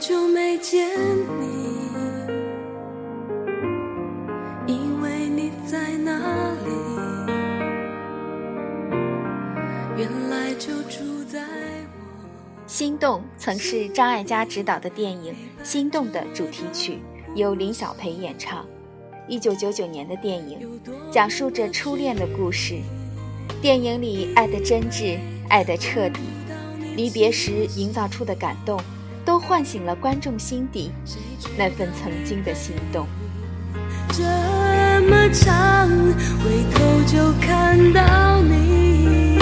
久没见你，因为你在哪里？原来就住在我。心动曾是张艾嘉执导的电影《心动》的主题曲，由林小培演唱。一九九九年的电影，讲述着初恋的故事。电影里爱的真挚，爱的彻底，离别时营造出的感动，都唤醒了观众心底那份曾经的心动。这么长，回头就看到你。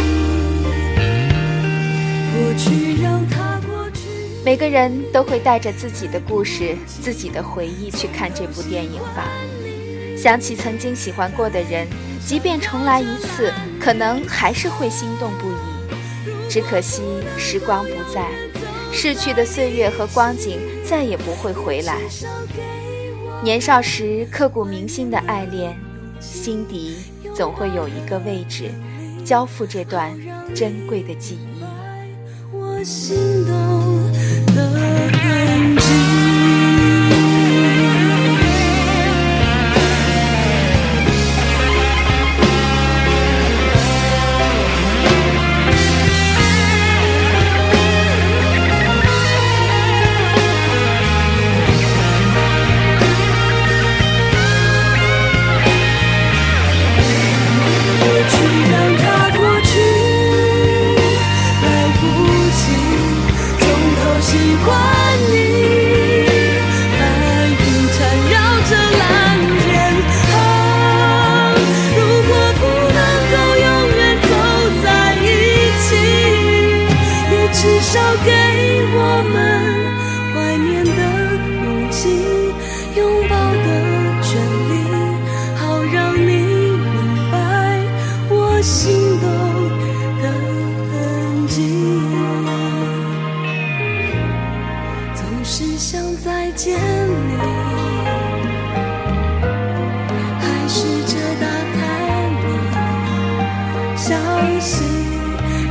过去让它过去。每个人都会带着自己的故事、自己的回忆去看这部电影吧。想起曾经喜欢过的人，即便重来一次，可能还是会心动不已。只可惜时光不再，逝去的岁月和光景再也不会回来。年少时刻骨铭心的爱恋，心底总会有一个位置，交付这段珍贵的记忆。我心动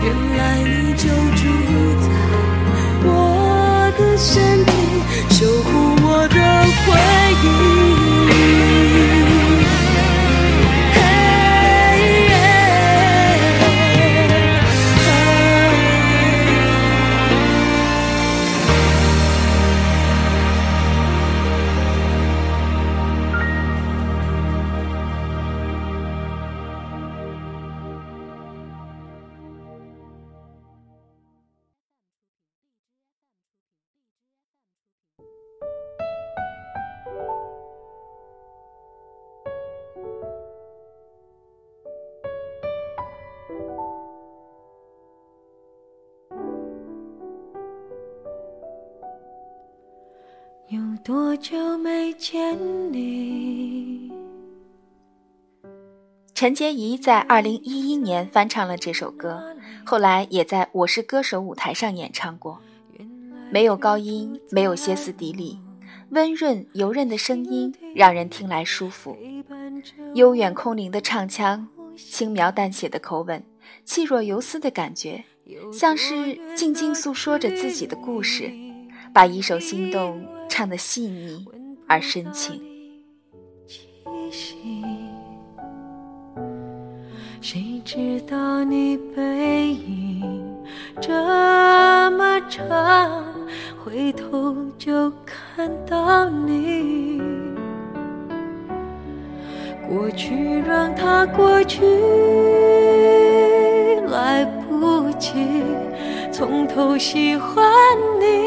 原来你就住在我的身体，守护我的回多久没见你？陈洁仪在二零一一年翻唱了这首歌，后来也在《我是歌手》舞台上演唱过。没有高音，没有歇斯底里，温润油润的声音让人听来舒服。悠远空灵的唱腔，轻描淡写的口吻，气若游丝的感觉，像是静静诉说着自己的故事，把一首心动唱得细腻而深情。谁知道你背影这么长，回头就看到你。过去让它过去，来不及从头喜欢你。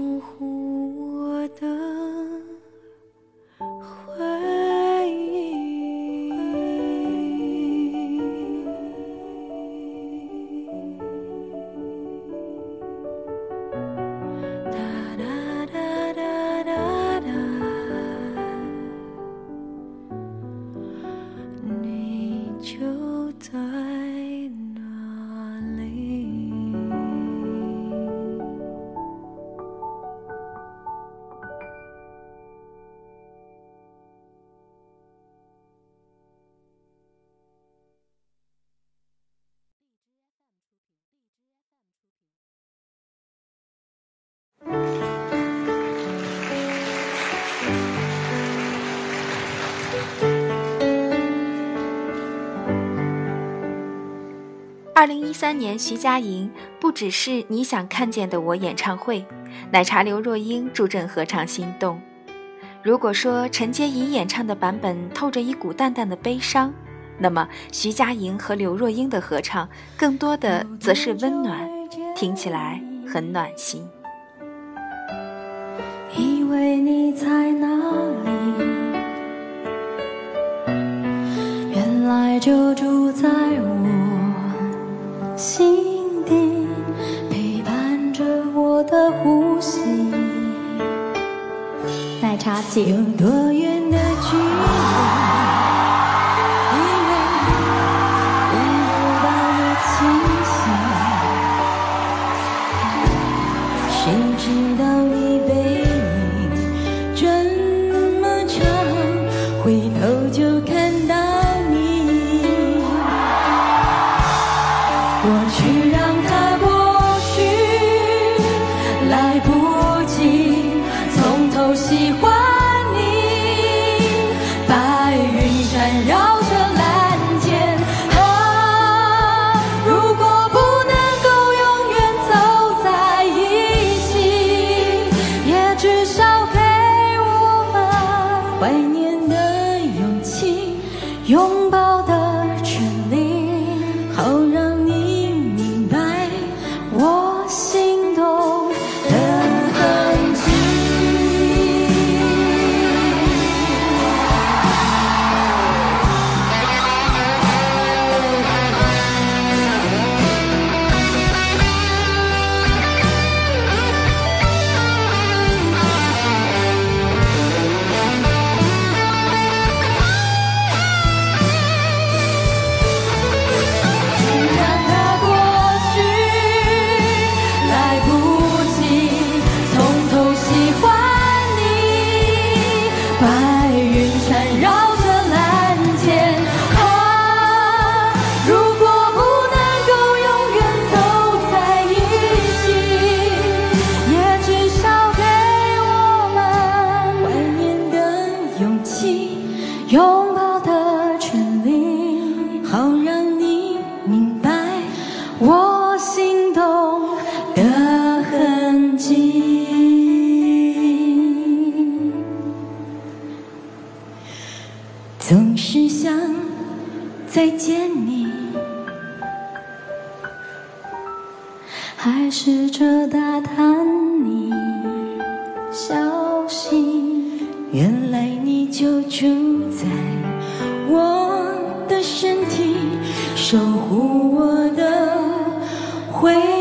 二零一三年，徐佳莹不只是你想看见的我演唱会，奶茶刘若英助阵合唱《心动》。如果说陈洁仪演唱的版本透着一股淡淡的悲伤，那么徐佳莹和刘若英的合唱更多的则是温暖，听起来很暖心。以为你在哪里？原来就住在我。心底陪伴着我的呼吸，奶茶几有多远的距离，因为得不到的清醒，谁知道你背影这么长，回头。总是想再见你，还试着打探你消息，原来你就住在我。的身体，守护我的回忆。